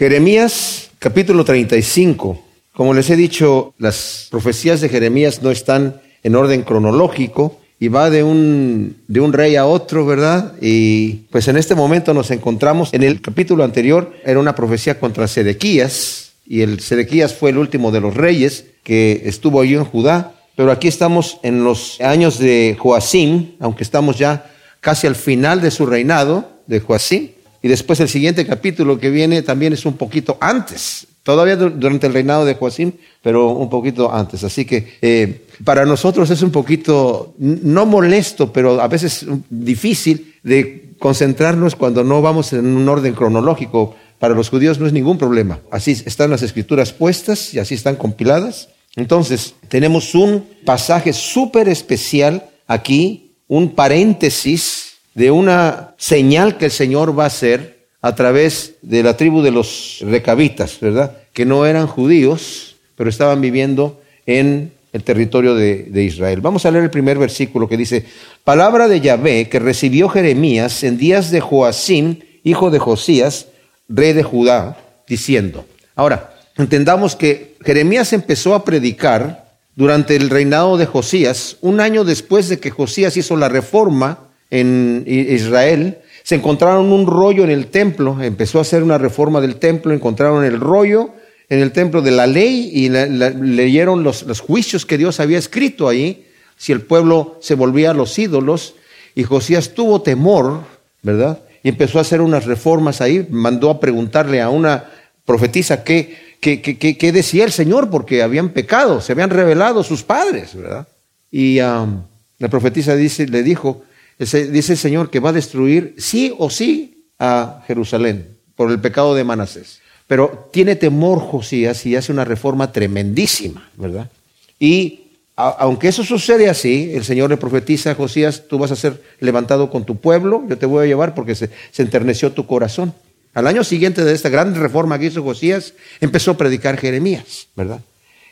Jeremías capítulo 35. Como les he dicho, las profecías de Jeremías no están en orden cronológico y va de un, de un rey a otro, ¿verdad? Y pues en este momento nos encontramos, en el capítulo anterior era una profecía contra Sedequías y el Sedequías fue el último de los reyes que estuvo allí en Judá, pero aquí estamos en los años de Joacim, aunque estamos ya casi al final de su reinado de Joacim, y después el siguiente capítulo que viene también es un poquito antes, todavía durante el reinado de Joacim, pero un poquito antes. Así que eh, para nosotros es un poquito, no molesto, pero a veces difícil de concentrarnos cuando no vamos en un orden cronológico. Para los judíos no es ningún problema. Así están las escrituras puestas y así están compiladas. Entonces, tenemos un pasaje súper especial aquí, un paréntesis de una señal que el Señor va a hacer a través de la tribu de los recabitas, ¿verdad? Que no eran judíos, pero estaban viviendo en el territorio de, de, Israel. Vamos a leer el primer versículo que dice, palabra de Yahvé que recibió Jeremías en días de Joacim, hijo de Josías, rey de Judá, diciendo. Ahora, entendamos que Jeremías empezó a predicar durante el reinado de Josías, un año después de que Josías hizo la reforma en Israel, se encontraron un rollo en el templo, empezó a hacer una reforma del templo, encontraron el rollo en el templo de la ley y leyeron los, los, juicios que Dios había escrito ahí, si el pueblo se volvía a los ídolos, y Josías tuvo temor, ¿verdad? Y empezó a hacer unas reformas ahí, mandó a preguntarle a una profetisa qué, qué, qué, qué decía el Señor, porque habían pecado, se habían revelado sus padres, ¿verdad? Y um, la profetisa dice, le dijo, dice el Señor que va a destruir sí o sí a Jerusalén por el pecado de Manasés. Pero tiene temor Josías y hace una reforma tremendísima, ¿verdad? Y aunque eso sucede así, el Señor le profetiza a Josías, tú vas a ser levantado con tu pueblo, yo te voy a llevar porque se, se enterneció tu corazón. Al año siguiente de esta gran reforma que hizo Josías, empezó a predicar Jeremías, ¿verdad?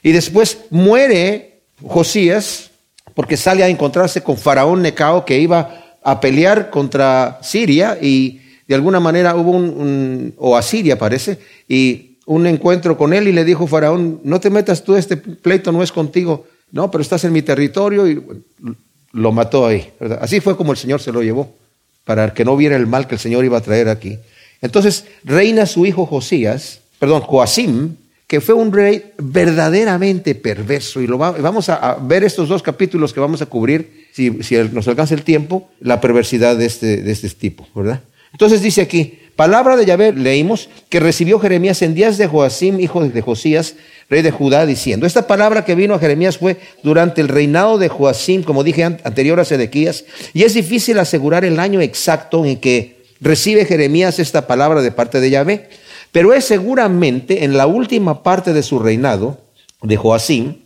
Y después muere Josías porque sale a encontrarse con Faraón Necao que iba a pelear contra Siria y de alguna manera hubo un, o a Siria parece, y un encuentro con él y le dijo Faraón, no te metas tú, este pleito no es contigo, no, pero estás en mi territorio y lo mató ahí. Así fue como el Señor se lo llevó, para que no viera el mal que el Señor iba a traer aquí. Entonces reina su hijo Josías, perdón, Joacim, que fue un rey verdaderamente perverso. Y lo vamos a, ver estos dos capítulos que vamos a cubrir, si, nos alcanza el tiempo, la perversidad de este, de este tipo, ¿verdad? Entonces dice aquí, palabra de Yahvé, leímos, que recibió Jeremías en días de Joacim, hijo de Josías, rey de Judá, diciendo, esta palabra que vino a Jeremías fue durante el reinado de Joacim, como dije anterior a Sedequías, y es difícil asegurar el año exacto en que recibe Jeremías esta palabra de parte de Yahvé pero es seguramente en la última parte de su reinado, de Joacim,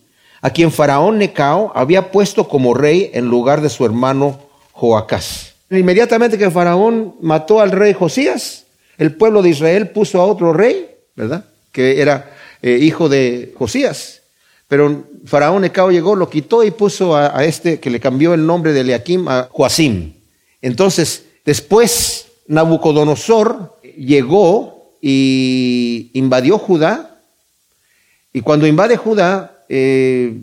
a quien Faraón Necao había puesto como rey en lugar de su hermano Joacás. Inmediatamente que Faraón mató al rey Josías, el pueblo de Israel puso a otro rey, ¿verdad? Que era eh, hijo de Josías. Pero Faraón Necao llegó, lo quitó y puso a, este que le cambió el nombre de Eliakim a Joacim. Entonces, después Nabucodonosor llegó y invadió Judá. Y cuando invade Judá, eh,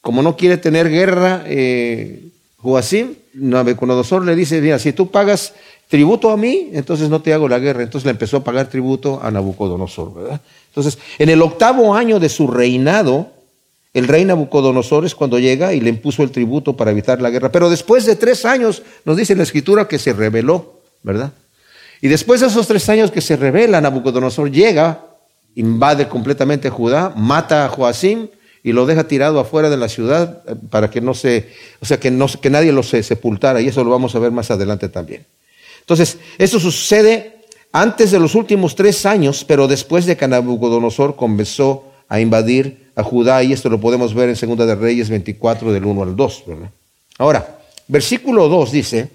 como no quiere tener guerra, eh, Joacim, Nabucodonosor le dice, mira, si tú pagas tributo a mí, entonces no te hago la guerra. Entonces le empezó a pagar tributo a Nabucodonosor. Entonces, en el octavo año de su reinado, el rey Nabucodonosor es cuando llega y le impuso el tributo para evitar la guerra. Pero después de tres años, nos dice la escritura que se rebeló, ¿verdad? Y después de esos tres años que se revela, Nabucodonosor llega, invade completamente Judá, mata a Joacim y lo deja tirado afuera de la ciudad eh, para que no se, o sea, que, no, que nadie lo sepultara. Y eso lo vamos a ver más adelante también. Entonces, esto sucede antes de los últimos tres años, pero después de que Nabucodonosor comenzó a invadir a Judá, y esto lo podemos ver en Segunda de Reyes 24, del 1 al 2. ¿verdad? Ahora, versículo 2 dice,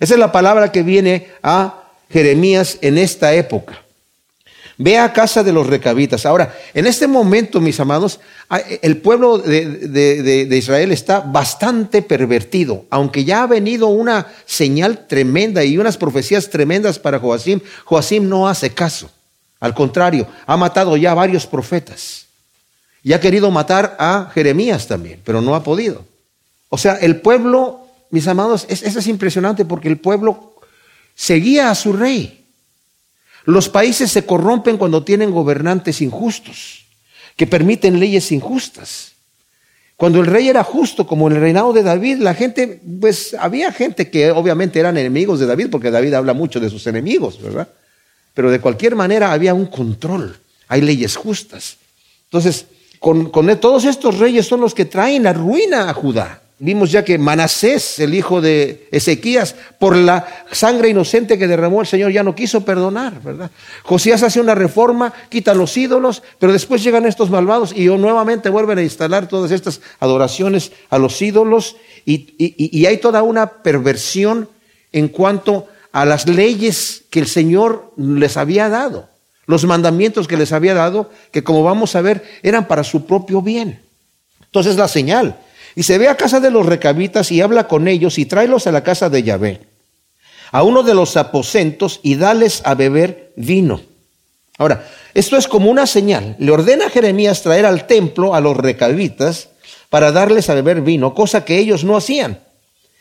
esa es la palabra que viene a Jeremías en esta época. Ve a casa de los recabitas. Ahora, en este momento, mis amados, el pueblo de, Israel está bastante pervertido. Aunque ya ha venido una señal tremenda y unas profecías tremendas para Joacim, Joacim no hace caso. Al contrario, ha matado ya varios profetas. Y ha querido matar a Jeremías también, pero no ha podido. O sea, el pueblo, mis amados, eso es impresionante porque el pueblo seguía a su rey. Los países se corrompen cuando tienen gobernantes injustos, que permiten leyes injustas. Cuando el rey era justo, como en el reinado de David, la gente, pues había gente que obviamente eran enemigos de David, porque David habla mucho de sus enemigos, ¿verdad? Pero de cualquier manera había un control, hay leyes justas. Entonces, con, todos estos reyes son los que traen la ruina a Judá. Vimos ya que Manasés, el hijo de Ezequías, por la sangre inocente que derramó el Señor, ya no quiso perdonar, ¿verdad? Josías hace una reforma, quita los ídolos, pero después llegan estos malvados y nuevamente vuelven a instalar todas estas adoraciones a los ídolos y, y hay toda una perversión en cuanto a las leyes que el Señor les había dado, los mandamientos que les había dado, que como vamos a ver, eran para su propio bien. Entonces la señal y se ve a casa de los recabitas y habla con ellos y tráelos a la casa de Yahvé, a uno de los aposentos y dales a beber vino. Ahora, esto es como una señal. Le ordena a Jeremías traer al templo a los recabitas para darles a beber vino, cosa que ellos no hacían,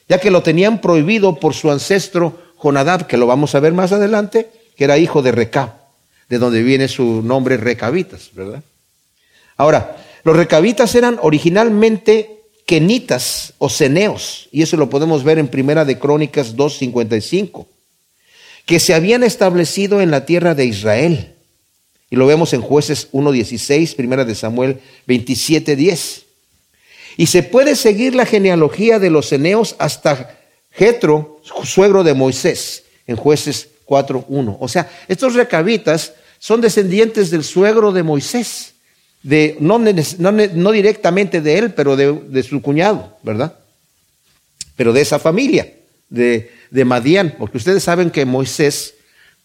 ya que lo tenían prohibido por su ancestro Jonadab, que lo vamos a ver más adelante, que era hijo de Recab, de donde viene su nombre recabitas, ¿verdad? Ahora, los recabitas eran originalmente kenitas o ceneos, y eso lo podemos ver en Primera de Crónicas 2.55, que se habían establecido en la tierra de Israel. Y lo vemos en jueces 1.16, Primera de Samuel 27.10. Y se puede seguir la genealogía de los ceneos hasta Jetro, suegro de Moisés, en jueces 4.1. O sea, estos recabitas son descendientes del suegro de Moisés de, no, no, directamente de él, pero de, su cuñado, ¿verdad? Pero de esa familia, de, de Madián, porque ustedes saben que Moisés,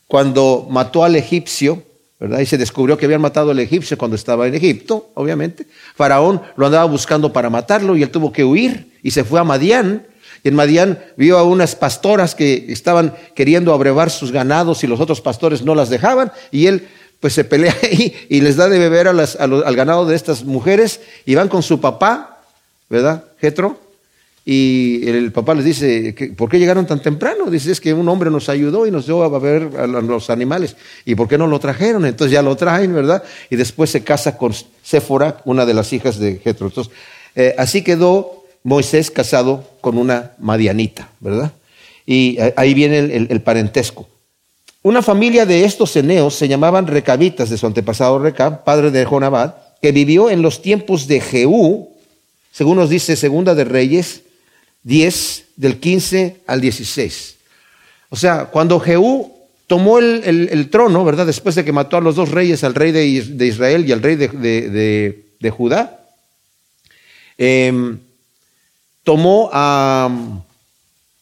cuando mató al egipcio, ¿verdad? Y se descubrió que habían matado al egipcio cuando estaba en Egipto, obviamente. Faraón lo andaba buscando para matarlo y él tuvo que huir y se fue a Madián. Y en Madián vio a unas pastoras que estaban queriendo abrevar sus ganados y los otros pastores no las dejaban y él pues se pelea ahí y les da de beber al ganado de estas mujeres y van con su papá, ¿verdad? Jetro. Y el papá les dice, ¿por qué llegaron tan temprano? Dice, es que un hombre nos ayudó y nos dio a beber a los animales. ¿Y por qué no lo trajeron? Entonces ya lo traen, ¿verdad? Y después se casa con Séfora, una de las hijas de Jetro. Entonces, eh, así quedó Moisés casado con una madianita, ¿verdad? Y eh, ahí viene el parentesco. Una familia de estos eneos se llamaban recabitas de su antepasado Recab, padre de Jonabad, que vivió en los tiempos de Jehú, según nos dice Segunda de Reyes 10, del 15 al 16. O sea, cuando Jehú tomó el, trono, ¿verdad? Después de que mató a los dos reyes, al rey de, Israel y al rey de, Judá, em, tomó a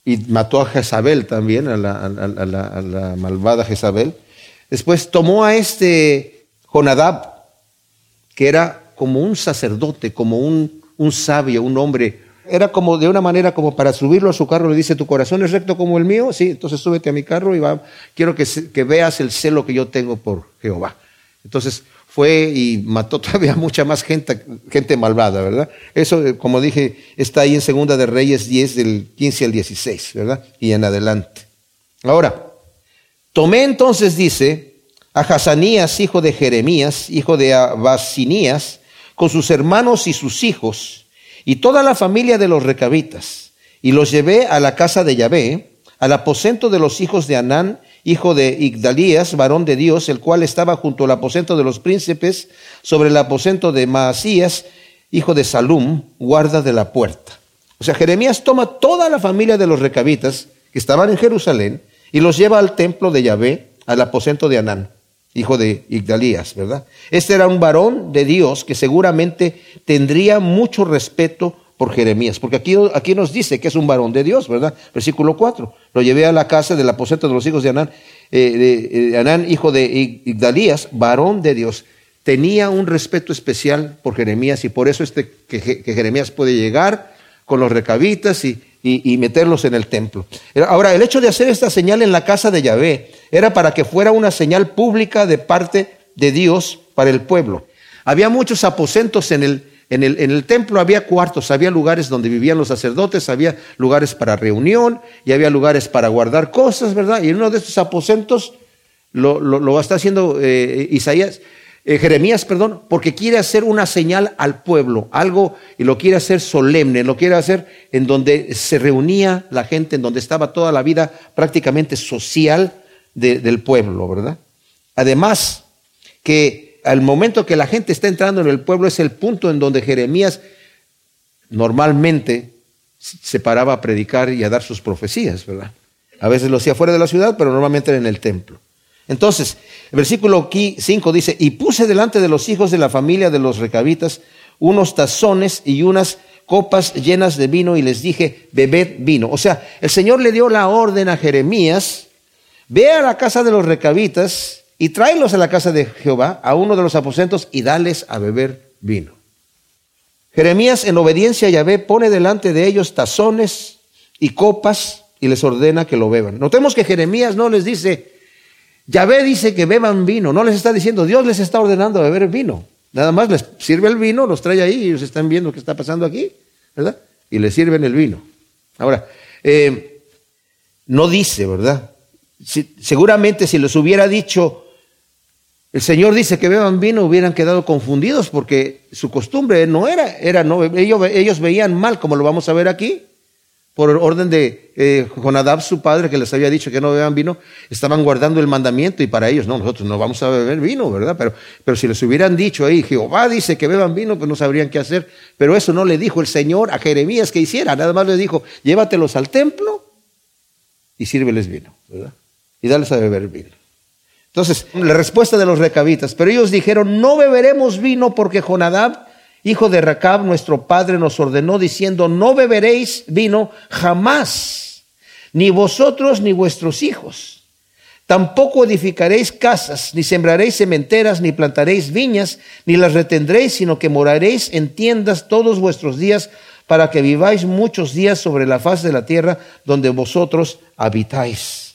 y mató a Jezabel también, a la, malvada Jezabel. Después tomó a este Jonadab, que era como un sacerdote, como un, un sabio, un hombre. Era como de una manera como para subirlo a su carro, le dice, ¿tu corazón es recto como el mío? Sí, entonces súbete a mi carro y va, quiero que, que veas el celo que yo tengo por Jehová. Entonces fue y mató todavía mucha más gente, gente malvada, ¿verdad? Eso, eh, como dije, está ahí en Segunda de Reyes 10 del 15 al 16, ¿verdad? Y en adelante. Ahora, tomé entonces, dice, a Hazanías, hijo de Jeremías, hijo de Abasinías, con sus hermanos y sus hijos, y toda la familia de los recabitas, y los llevé a la casa de Yahvé, al aposento de los hijos de Anán, hijo de Igdalías, varón de Dios, el cual estaba junto al aposento de los príncipes, sobre el aposento de Maasías, hijo de Salum, guarda de la puerta. O sea, Jeremías toma toda la familia de los recabitas que estaban en Jerusalén y los lleva al templo de Yahvé, al aposento de Anán, hijo de Igdalías, ¿verdad? Este era un varón de Dios que seguramente tendría mucho respeto por Jeremías, porque aquí, aquí nos dice que es un varón de Dios, ¿verdad? Versículo 4. Lo llevé a la casa del aposento de los hijos de Anán, eh, de, Anán, hijo de Igdalías, varón de Dios. Tenía un respeto especial por Jeremías y por eso este, que, Jeremías puede llegar con los recabitas y, y, meterlos en el templo. Ahora, el hecho de hacer esta señal en la casa de Yahvé era para que fuera una señal pública de parte de Dios para el pueblo. Había muchos aposentos en el, en el, templo, había cuartos, había lugares donde vivían los sacerdotes, había lugares para reunión y había lugares para guardar cosas, ¿verdad? Y en uno de esos aposentos lo está haciendo eh, Isaías. Eh, Jeremías, perdón, porque quiere hacer una señal al pueblo, algo, y lo quiere hacer solemne, lo quiere hacer en donde se reunía la gente, en donde estaba toda la vida prácticamente social del pueblo, ¿verdad? Además, que al momento que la gente está entrando en el pueblo es el punto en donde Jeremías normalmente se paraba a predicar y a dar sus profecías, ¿verdad? A veces lo hacía fuera de la ciudad, pero normalmente era en el templo. Entonces, el versículo 5 dice, y puse delante de los hijos de la familia de los recabitas unos tazones y unas copas llenas de vino y les dije, bebed vino. O sea, el Señor le dio la orden a Jeremías, ve a la casa de los recabitas y tráelos a la casa de Jehová, a uno de los aposentos, y dales a beber vino. Jeremías, en obediencia a Yahvé, pone delante de ellos tazones y copas y les ordena que lo beban. Notemos que Jeremías no les dice, Yahvé dice que beban vino, no les está diciendo, Dios les está ordenando beber vino. Nada más les sirve el vino, los trae ahí y ellos están viendo qué está pasando aquí, ¿verdad? Y les sirven el vino. Ahora, eh, no dice, ¿verdad? seguramente si les hubiera dicho, el Señor dice que beban vino, hubieran quedado confundidos porque su costumbre no era, era no, ellos, ellos veían mal, como lo vamos a ver aquí por orden de eh, Jonadab, su padre, que les había dicho que no beban vino, estaban guardando el mandamiento y para ellos, no, nosotros no vamos a beber vino, ¿verdad? Pero, pero si les hubieran dicho ahí, Jehová dice que beban vino, pues no sabrían qué hacer. Pero eso no le dijo el Señor a Jeremías que hiciera, nada más le dijo, llévatelos al templo y sírveles vino, ¿verdad? Y dales a beber vino. Entonces, la respuesta de los recabitas, pero ellos dijeron, no beberemos vino porque Jonadab hijo de Racab, nuestro padre, nos ordenó diciendo, no beberéis vino jamás, ni vosotros ni vuestros hijos. Tampoco edificaréis casas, ni sembraréis cementeras, ni plantaréis viñas, ni las retendréis, sino que moraréis en tiendas todos vuestros días, para que viváis muchos días sobre la faz de la tierra donde vosotros habitáis.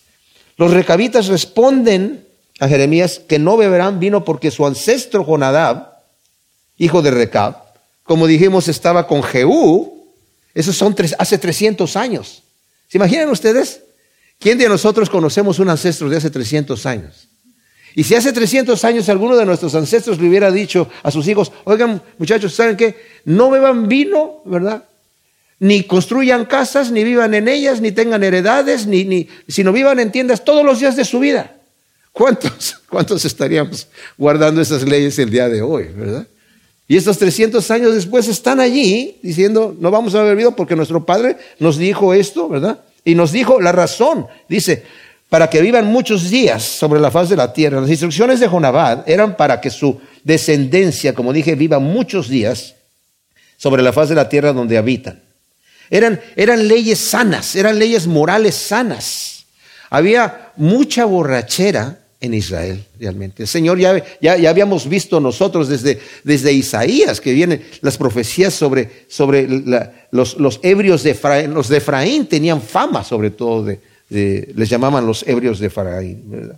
Los recabitas responden a Jeremías que no beberán vino porque su ancestro Jonadab, hijo de Recab, como dijimos, estaba con Jehú. Esos son hace 300 años. ¿Se imaginan ustedes? ¿Quién de nosotros conocemos un ancestro de hace 300 años? Y si hace 300 años alguno de nuestros ancestros le hubiera dicho a sus hijos, oigan muchachos, ¿saben qué? No beban vino, ¿verdad? Ni construyan casas, ni vivan en ellas, ni tengan heredades, ni, ni, sino vivan en tiendas todos los días de su vida. ¿Cuántos, ¿Cuántos estaríamos guardando esas leyes el día de hoy, verdad? Y estos 300 años después están allí diciendo, no vamos a beber vino porque nuestro Padre nos dijo esto, ¿verdad? Y nos dijo la razón. Dice, para que vivan muchos días sobre la faz de la tierra. Las instrucciones de Jonabad eran para que su descendencia, como dije, viva muchos días sobre la faz de la tierra donde habitan. Eran, eran leyes sanas, eran leyes morales sanas. Había mucha borrachera en Israel, realmente. El Señor ya, ya, habíamos visto nosotros desde, desde, Isaías, que vienen las profecías sobre, sobre los, los, ebrios de Efraín. Los de Efraín tenían fama, sobre todo, de, les llamaban los ebrios de Efraín.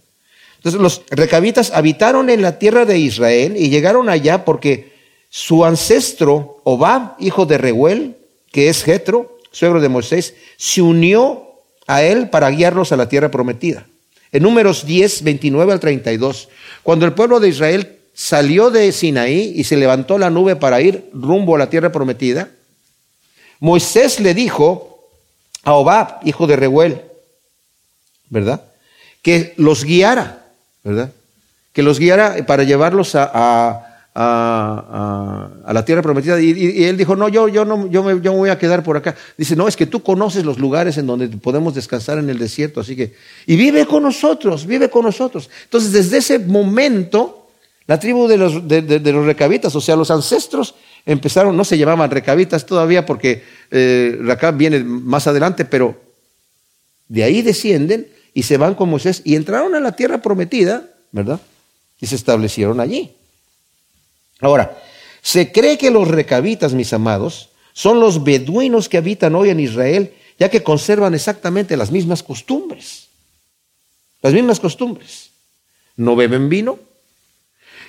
Entonces los recabitas habitaron en la tierra de Israel y llegaron allá porque su ancestro, Obab, hijo de Reuel, que es Jetro, suegro de Moisés, se unió a él para guiarlos a la tierra prometida. En números 10, 29 al 32, cuando el pueblo de Israel salió de Sinaí y se levantó la nube para ir rumbo a la tierra prometida, Moisés le dijo a Obab, hijo de Reuel, ¿verdad? Que los guiara, ¿verdad? Que los guiara para llevarlos a a, la tierra prometida. Y, él dijo, no, yo, yo, no yo, me, yo me voy a quedar por acá. Dice, no, es que tú conoces los lugares en donde podemos descansar en el desierto, así que, y vive con nosotros, vive con nosotros. Entonces, desde ese momento, la tribu de los, de, los recabitas, o sea, los ancestros, empezaron, no se llamaban recabitas todavía porque eh, viene más adelante, pero de ahí descienden y se van con Moisés y entraron a la tierra prometida, ¿verdad? Y se establecieron allí. Ahora, se cree que los recabitas, mis amados, son los beduinos que habitan hoy en Israel, ya que conservan exactamente las mismas costumbres. Las mismas costumbres. No beben vino,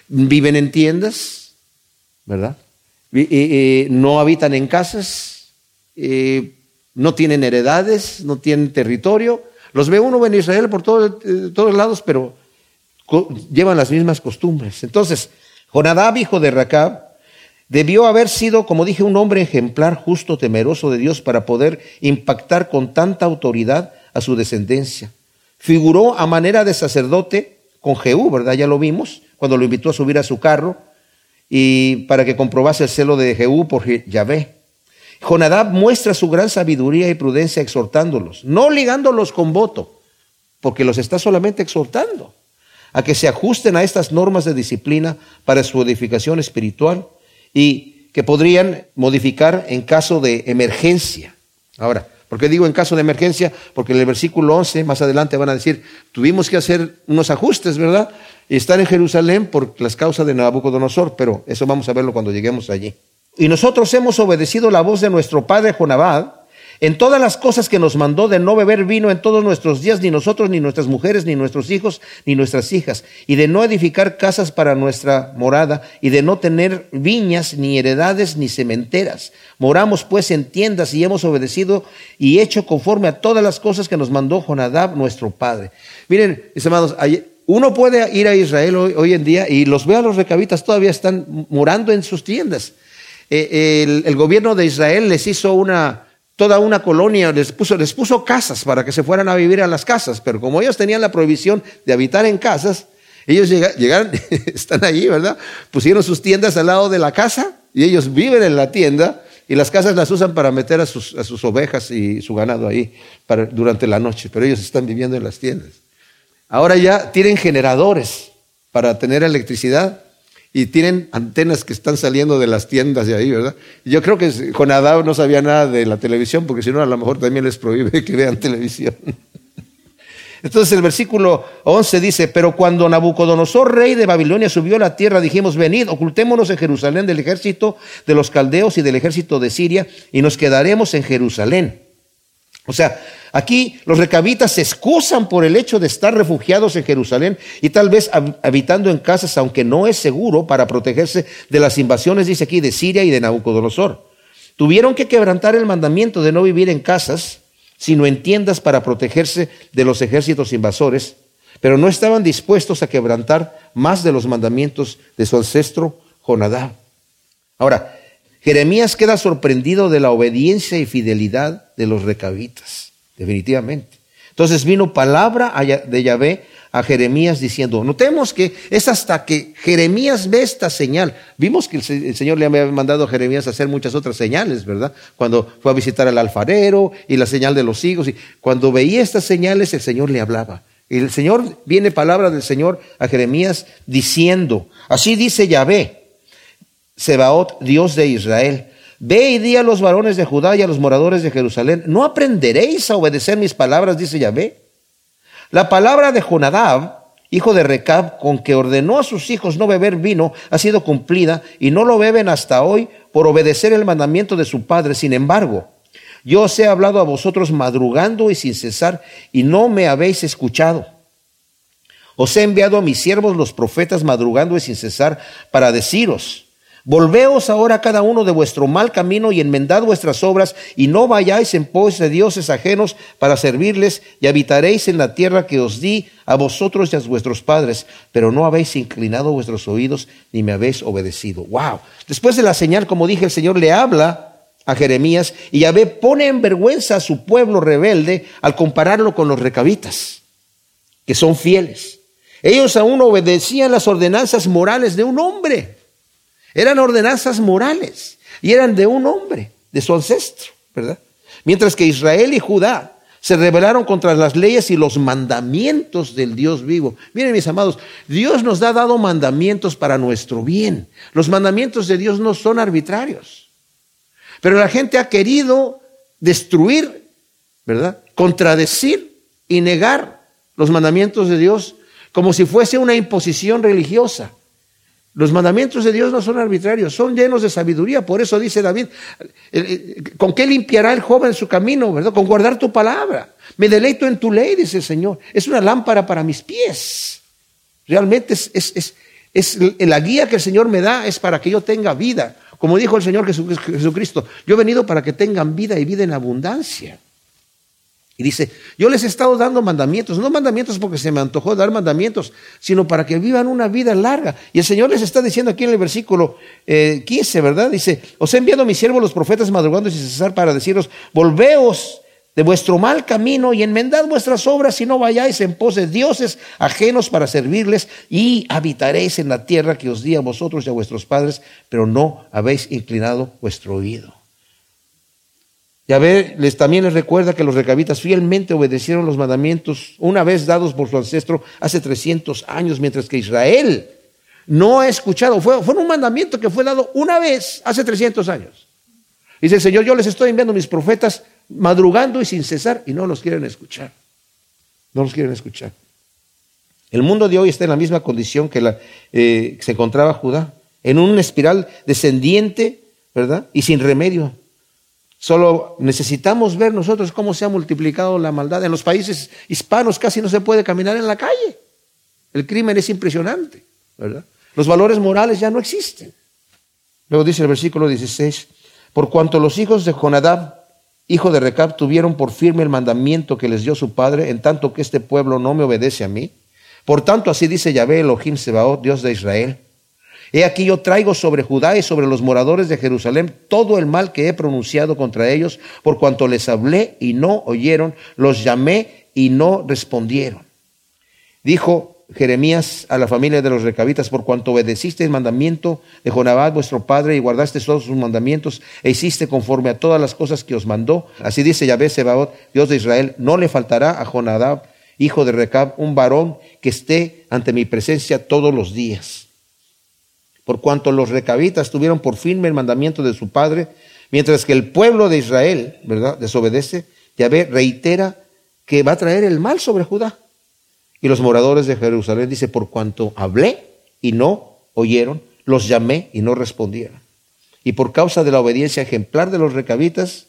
viven en tiendas, ¿verdad? no habitan en casas, no tienen heredades, no tienen territorio. Los ve uno en Israel por eh, todos lados, pero llevan las mismas costumbres. Entonces, Jonadab, hijo de Racab, debió haber sido, como dije, un hombre ejemplar, justo, temeroso de Dios para poder impactar con tanta autoridad a su descendencia. Figuró a manera de sacerdote con Jehú, ¿verdad? Ya lo vimos, cuando lo invitó a subir a su carro y para que comprobase el celo de Jehú por Yahvé. Jonadab muestra su gran sabiduría y prudencia exhortándolos, no ligándolos con voto, porque los está solamente exhortando a que se ajusten a estas normas de disciplina para su edificación espiritual y que podrían modificar en caso de emergencia. Ahora, ¿por qué digo en caso de emergencia? Porque en el versículo 11, más adelante van a decir, tuvimos que hacer unos ajustes, ¿verdad? Y estar en Jerusalén por las causas de Nabucodonosor, pero eso vamos a verlo cuando lleguemos allí. Y nosotros hemos obedecido la voz de nuestro padre Jonabad en todas las cosas que nos mandó de no beber vino en todos nuestros días, ni nosotros, ni nuestras mujeres, ni nuestros hijos, ni nuestras hijas, y de no edificar casas para nuestra morada, y de no tener viñas, ni heredades, ni cementeras. Moramos pues en tiendas y hemos obedecido y hecho conforme a todas las cosas que nos mandó Jonadab, nuestro padre. Miren, mis amados, uno puede ir a Israel hoy, en día y los ve a los recabitas todavía están morando en sus tiendas. Eh, el, gobierno de Israel les hizo una, toda una colonia, les puso, les puso casas para que se fueran a vivir a las casas, pero como ellos tenían la prohibición de habitar en casas, ellos llegaron, están allí, ¿verdad? Pusieron sus tiendas al lado de la casa y ellos viven en la tienda y las casas las usan para meter a sus, ovejas y su ganado ahí durante la noche, pero ellos están viviendo en las tiendas. Ahora ya tienen generadores para tener electricidad y tienen antenas que están saliendo de las tiendas de ahí, ¿verdad? Yo creo que Jonadab no sabía nada de la televisión, porque si no, a lo mejor también les prohíbe que vean televisión. Entonces el versículo 11 dice, pero cuando Nabucodonosor, rey de Babilonia, subió a la tierra, dijimos, venid, ocultémonos en Jerusalén del ejército de los caldeos y del ejército de Siria, y nos quedaremos en Jerusalén. O sea, aquí los recabitas se excusan por el hecho de estar refugiados en Jerusalén y tal vez habitando en casas, aunque no es seguro para protegerse de las invasiones, dice aquí, de Siria y de Nabucodonosor. Tuvieron que quebrantar el mandamiento de no vivir en casas, sino en tiendas para protegerse de los ejércitos invasores, pero no estaban dispuestos a quebrantar más de los mandamientos de su ancestro Jonadab. Ahora, Jeremías queda sorprendido de la obediencia y fidelidad de los recabitas, definitivamente. Entonces vino palabra de Yahvé a Jeremías diciendo, notemos que es hasta que Jeremías ve esta señal. Vimos que el Señor le había mandado a Jeremías a hacer muchas otras señales, ¿verdad? Cuando fue a visitar al alfarero y la señal de los higos. Y cuando veía estas señales, el Señor le hablaba. Y el Señor, viene palabra del Señor a Jeremías diciendo, así dice Yahvé, Sebaot, Dios de Israel. Ve y di a los varones de Judá y a los moradores de Jerusalén, ¿no aprenderéis a obedecer mis palabras? Dice Yahvé. La palabra de Jonadab, hijo de Recab, con que ordenó a sus hijos no beber vino, ha sido cumplida y no lo beben hasta hoy por obedecer el mandamiento de su padre. Sin embargo, yo os he hablado a vosotros madrugando y sin cesar y no me habéis escuchado. Os he enviado a mis siervos los profetas madrugando y sin cesar para deciros, Volveos ahora cada uno de vuestro mal camino y enmendad vuestras obras y no vayáis en pos de dioses ajenos para servirles y habitaréis en la tierra que os di a vosotros y a vuestros padres, pero no habéis inclinado vuestros oídos ni me habéis obedecido. Wow. Después de la señal, como dije, el Señor le habla a Jeremías y Yahvé pone en vergüenza a su pueblo rebelde al compararlo con los recabitas, que son fieles. Ellos aún obedecían las ordenanzas morales de un hombre. Eran ordenanzas morales y eran de un hombre, de su ancestro, ¿verdad? Mientras que Israel y Judá se rebelaron contra las leyes y los mandamientos del Dios vivo. Miren mis amados, Dios nos ha dado mandamientos para nuestro bien. Los mandamientos de Dios no son arbitrarios. Pero la gente ha querido destruir, ¿verdad? Contradecir y negar los mandamientos de Dios como si fuese una imposición religiosa. Los mandamientos de Dios no son arbitrarios, son llenos de sabiduría. Por eso dice David, ¿con qué limpiará el joven su camino? ¿Verdad? Con guardar tu palabra. Me deleito en tu ley, dice el Señor. Es una lámpara para mis pies. Realmente es, es, es, la guía que el Señor me da es para que yo tenga vida. Como dijo el Señor Jesucristo, yo he venido para que tengan vida y vida en abundancia. Y dice, yo les he estado dando mandamientos, no mandamientos porque se me antojó dar mandamientos, sino para que vivan una vida larga. Y el Señor les está diciendo aquí en el versículo 15, eh, ¿verdad? Dice, os he enviado a mis siervos los profetas madrugando y cesar para deciros, volveos de vuestro mal camino y enmendad vuestras obras y no vayáis en pos de dioses ajenos para servirles y habitaréis en la tierra que os di a vosotros y a vuestros padres, pero no habéis inclinado vuestro oído. Yahvé les, también les recuerda que los recabitas fielmente obedecieron los mandamientos una vez dados por su ancestro hace 300 años, mientras que Israel no ha escuchado. Fue, fue un mandamiento que fue dado una vez hace 300 años. Dice el Señor, yo les estoy enviando mis profetas madrugando y sin cesar y no los quieren escuchar. No los quieren escuchar. El mundo de hoy está en la misma condición que la, eh, se encontraba Judá, en una espiral descendiente, ¿verdad? Y sin remedio. Solo necesitamos ver nosotros cómo se ha multiplicado la maldad. En los países hispanos casi no se puede caminar en la calle. El crimen es impresionante, ¿verdad? Los valores morales ya no existen. Luego dice el versículo 16, por cuanto los hijos de Jonadab, hijo de Recab, tuvieron por firme el mandamiento que les dio su padre, en tanto que este pueblo no me obedece a mí. Por tanto, así dice Yahvé Elohim Sebaot, Dios de Israel. He aquí yo traigo sobre Judá y sobre los moradores de Jerusalén todo el mal que he pronunciado contra ellos, por cuanto les hablé y no oyeron, los llamé y no respondieron. Dijo Jeremías a la familia de los recabitas, por cuanto obedeciste el mandamiento de Jonabad vuestro padre y guardaste todos sus mandamientos e hiciste conforme a todas las cosas que os mandó. Así dice Yahvé Sebaot, Dios de Israel, no le faltará a Jonadab, hijo de Recab, un varón que esté ante mi presencia todos los días por cuanto los recabitas tuvieron por firme el mandamiento de su padre, mientras que el pueblo de Israel, ¿verdad?, desobedece, Yahvé reitera que va a traer el mal sobre Judá. Y los moradores de Jerusalén dice, por cuanto hablé y no oyeron, los llamé y no respondieron. Y por causa de la obediencia ejemplar de los recabitas,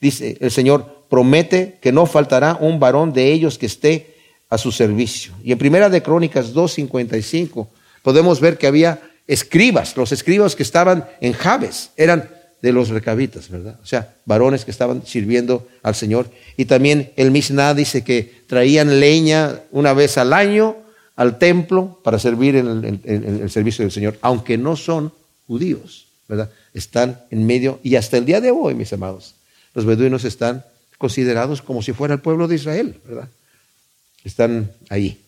dice el Señor, promete que no faltará un varón de ellos que esté a su servicio. Y en Primera de Crónicas 2.55 podemos ver que había escribas, los escribas que estaban en Jabes, eran de los recabitas, ¿verdad? O sea, varones que estaban sirviendo al Señor. Y también el Mishnah dice que traían leña una vez al año al templo para servir en el, servicio del Señor, aunque no son judíos, ¿verdad? Están en medio, y hasta el día de hoy, mis amados, los beduinos están considerados como si fuera el pueblo de Israel, ¿verdad? Están ahí.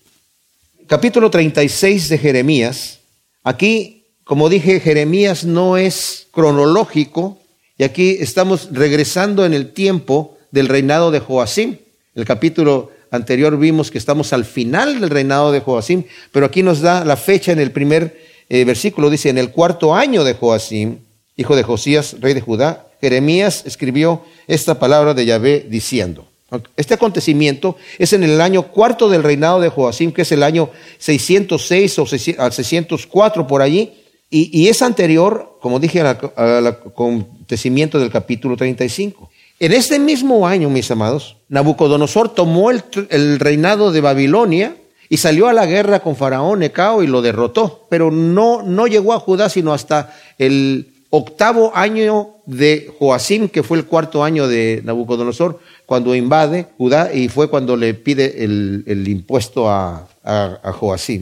Capítulo 36 de Jeremías Aquí, como dije, Jeremías no es cronológico y aquí estamos regresando en el tiempo del reinado de Joacim. El capítulo anterior vimos que estamos al final del reinado de Joacim, pero aquí nos da la fecha en el primer eh, versículo, dice, en el cuarto año de Joacim, hijo de Josías, rey de Judá, Jeremías escribió esta palabra de Yahvé diciendo, este acontecimiento es en el año cuarto del reinado de Joacim, que es el año 606 o al 604 por allí, y, es anterior, como dije, al, acontecimiento del capítulo 35. En este mismo año, mis amados, Nabucodonosor tomó el, el, reinado de Babilonia y salió a la guerra con Faraón Necao y lo derrotó, pero no, no llegó a Judá sino hasta el octavo año de Joacim, que fue el cuarto año de Nabucodonosor, cuando invade Judá y fue cuando le pide el, impuesto a, a,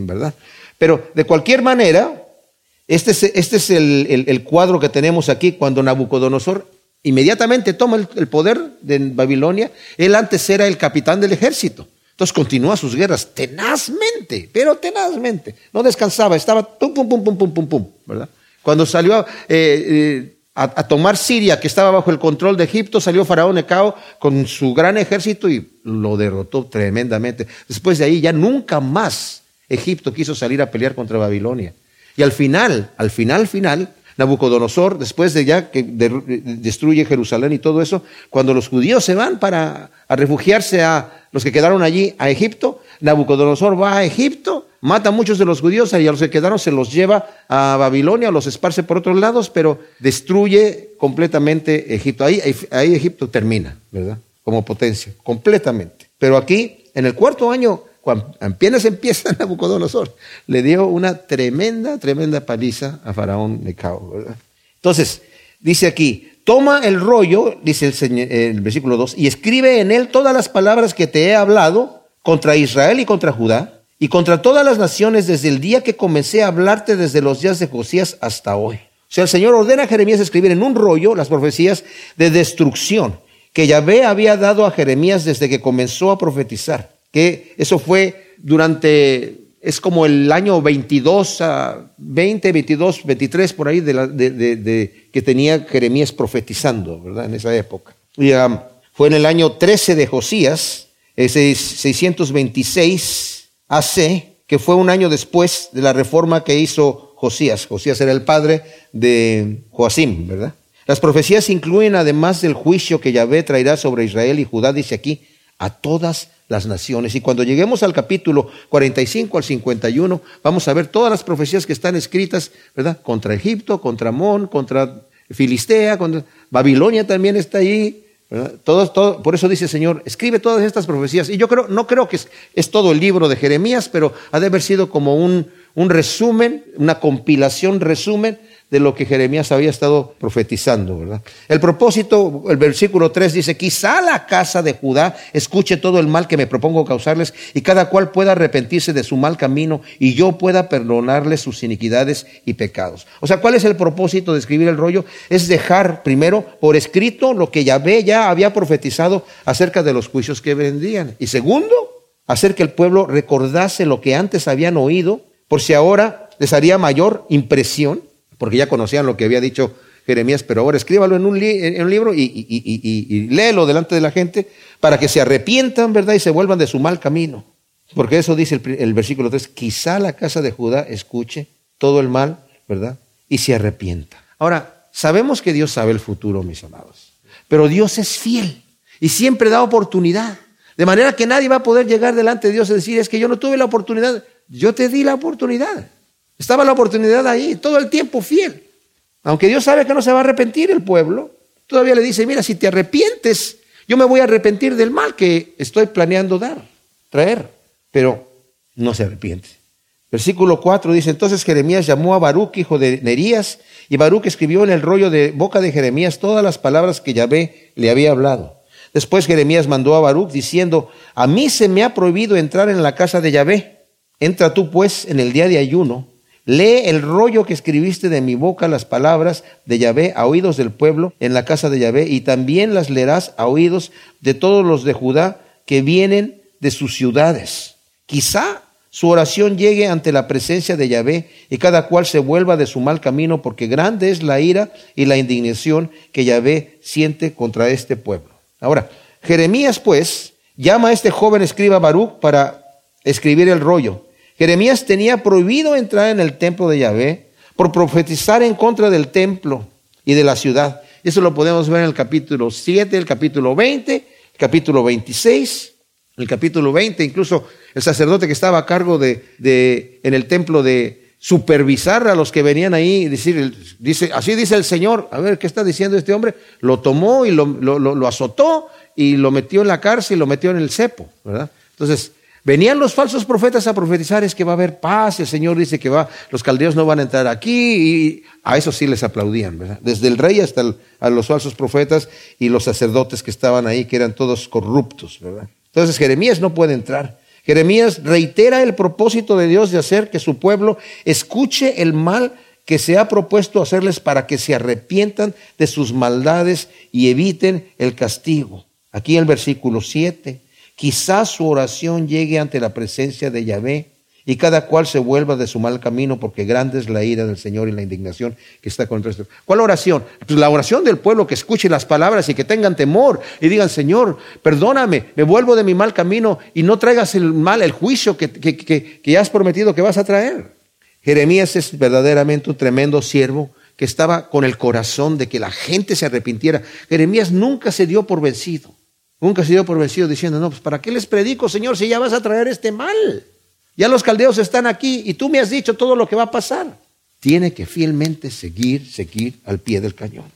¿verdad? Pero de cualquier manera, este es, este es el, cuadro que tenemos aquí cuando Nabucodonosor inmediatamente toma el, poder de Babilonia. Él antes era el capitán del ejército. Entonces continúa sus guerras tenazmente, pero tenazmente. No descansaba, estaba pum, pum, pum, pum, pum, pum, pum, ¿verdad? Cuando salió eh, eh, a, tomar Siria, que estaba bajo el control de Egipto, salió Faraón Necao con su gran ejército y lo derrotó tremendamente. Después de ahí ya nunca más Egipto quiso salir a pelear contra Babilonia. Y al final, al final, final, Nabucodonosor, después de ya que destruye Jerusalén y todo eso, cuando los judíos se van para refugiarse a los que quedaron allí a Egipto, Nabucodonosor va a Egipto mata a muchos de los judíos y a los que quedaron se los lleva a Babilonia, los esparce por otros lados, pero destruye completamente Egipto. Ahí, ahí Egipto termina, ¿verdad? Como potencia, completamente. Pero aquí, en el cuarto año, cuando apenas empieza Nabucodonosor, le dio una tremenda, tremenda paliza a Faraón Necao, ¿verdad? Entonces, dice aquí, toma el rollo, dice el, el versículo 2, y escribe en él todas las palabras que te he hablado contra Israel y contra Judá y contra todas las naciones desde el día que comencé a hablarte desde los días de Josías hasta hoy. O sea, el Señor ordena a Jeremías escribir en un rollo las profecías de destrucción que Yahvé había dado a Jeremías desde que comenzó a profetizar. Que eso fue durante, es como el año 22 a 20, 22, 23 por ahí de, de, que tenía Jeremías profetizando, ¿verdad? En esa época. Y um, fue en el año 13 de Josías, 626 AC, que fue un año después de la reforma que hizo Josías. Josías era el padre de Joacim, ¿verdad? Las profecías incluyen, además del juicio que Yahvé traerá sobre Israel y Judá, dice aquí, a todas las naciones. Y cuando lleguemos al capítulo 45 al 51, vamos a ver todas las profecías que están escritas, ¿verdad? Contra Egipto, contra Amón, contra Filistea, contra Babilonia también está ahí, todo, por eso dice el Señor, escribe todas estas profecías. Y yo creo, no creo que es, todo el libro de Jeremías, pero ha de haber sido como un, un resumen, una compilación, resumen de lo que Jeremías había estado profetizando, ¿verdad? El propósito, el versículo 3 dice, quizá la casa de Judá escuche todo el mal que me propongo causarles y cada cual pueda arrepentirse de su mal camino y yo pueda perdonarles sus iniquidades y pecados. O sea, ¿cuál es el propósito de escribir el rollo? Es dejar primero por escrito lo que Yahvé ya había profetizado acerca de los juicios que vendrían. Y segundo, hacer que el pueblo recordase lo que antes habían oído, por si ahora les haría mayor impresión porque ya conocían lo que había dicho Jeremías, pero ahora escríbalo en un, libro y, léelo delante de la gente para que se arrepientan, ¿verdad? Y se vuelvan de su mal camino. Porque eso dice el, el versículo 3, quizá la casa de Judá escuche todo el mal, ¿verdad? Y se arrepienta. Ahora, sabemos que Dios sabe el futuro, mis amados, pero Dios es fiel y siempre da oportunidad. De manera que nadie va a poder llegar delante de Dios y decir, es que yo no tuve la oportunidad, yo te di la oportunidad. Estaba la oportunidad ahí, todo el tiempo fiel. Aunque Dios sabe que no se va a arrepentir el pueblo, todavía le dice, mira, si te arrepientes, yo me voy a arrepentir del mal que estoy planeando dar, traer. Pero no se arrepiente. Versículo 4 dice, entonces Jeremías llamó a Baruch, hijo de Nerías, y Baruch escribió en el rollo de boca de Jeremías todas las palabras que Yahvé le había hablado. Después Jeremías mandó a Baruch diciendo, a mí se me ha prohibido entrar en la casa de Yahvé. Entra tú pues en el día de ayuno Lee el rollo que escribiste de mi boca, las palabras de Yahvé a oídos del pueblo en la casa de Yahvé, y también las leerás a oídos de todos los de Judá que vienen de sus ciudades. Quizá su oración llegue ante la presencia de Yahvé y cada cual se vuelva de su mal camino, porque grande es la ira y la indignación que Yahvé siente contra este pueblo. Ahora, Jeremías pues llama a este joven escriba Baruch para escribir el rollo. Jeremías tenía prohibido entrar en el templo de Yahvé por profetizar en contra del templo y de la ciudad. Eso lo podemos ver en el capítulo 7, el capítulo 20, el capítulo 26, el capítulo 20, incluso el sacerdote que estaba a cargo de, en el templo de supervisar a los que venían ahí y decir, dice, así dice el Señor, a ver, ¿qué está diciendo este hombre? Lo tomó y lo, lo, lo azotó y lo metió en la cárcel y lo metió en el cepo, ¿verdad? Entonces, Venían los falsos profetas a profetizar es que va a haber paz, el Señor dice que va, los caldeos no van a entrar aquí y a eso sí les aplaudían, ¿verdad? Desde el rey hasta a los falsos profetas y los sacerdotes que estaban ahí, que eran todos corruptos, ¿verdad? Entonces Jeremías no puede entrar. Jeremías reitera el propósito de Dios de hacer que su pueblo escuche el mal que se ha propuesto hacerles para que se arrepientan de sus maldades y eviten el castigo. Aquí el versículo 7. Quizás su oración llegue ante la presencia de Yahvé y cada cual se vuelva de su mal camino porque grande es la ira del Señor y la indignación que está contra esto. ¿Cuál oración? Pues la oración del pueblo que escuche las palabras y que tengan temor y digan, Señor, perdóname, me vuelvo de mi mal camino y no traigas el mal, el juicio que, que, que, que has prometido que vas a traer. Jeremías es verdaderamente un tremendo siervo que estaba con el corazón de que la gente se arrepintiera. Jeremías nunca se dio por vencido. Nunca se dio por vencido diciendo, no, pues ¿para qué les predico, Señor, si ya vas a traer este mal? Ya los caldeos están aquí y tú me has dicho todo lo que va a pasar. Tiene que fielmente seguir, seguir al pie del cañón.